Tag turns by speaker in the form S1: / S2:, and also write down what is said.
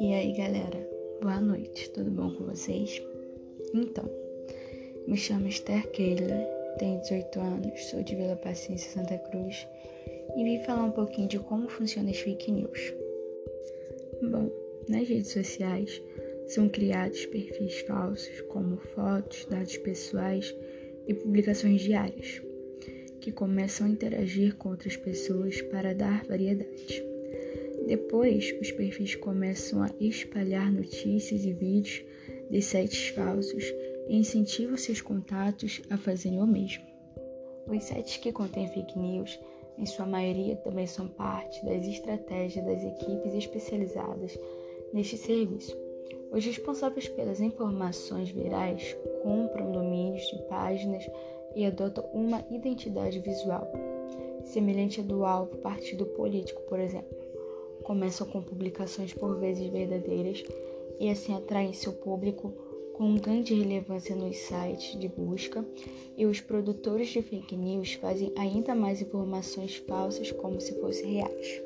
S1: E aí, galera, boa noite, tudo bom com vocês? Então, me chamo Esther Keila, tenho 18 anos, sou de Vila Paciência, Santa Cruz e vim falar um pouquinho de como funcionam as fake news. Bom, nas redes sociais são criados perfis falsos como fotos, dados pessoais e publicações diárias, que começam a interagir com outras pessoas para dar variedade. Depois, os perfis começam a espalhar notícias e vídeos de sites falsos e incentivam seus contatos a fazerem o mesmo. Os sites que contêm fake news, em sua maioria, também são parte das estratégias das equipes especializadas neste serviço. Os responsáveis pelas informações virais compram domínios de páginas e adotam uma identidade visual, semelhante à do alvo partido político, por exemplo começam com publicações por vezes verdadeiras e assim atraem seu público com grande relevância nos sites de busca, e os produtores de fake news fazem ainda mais informações falsas como se fossem reais.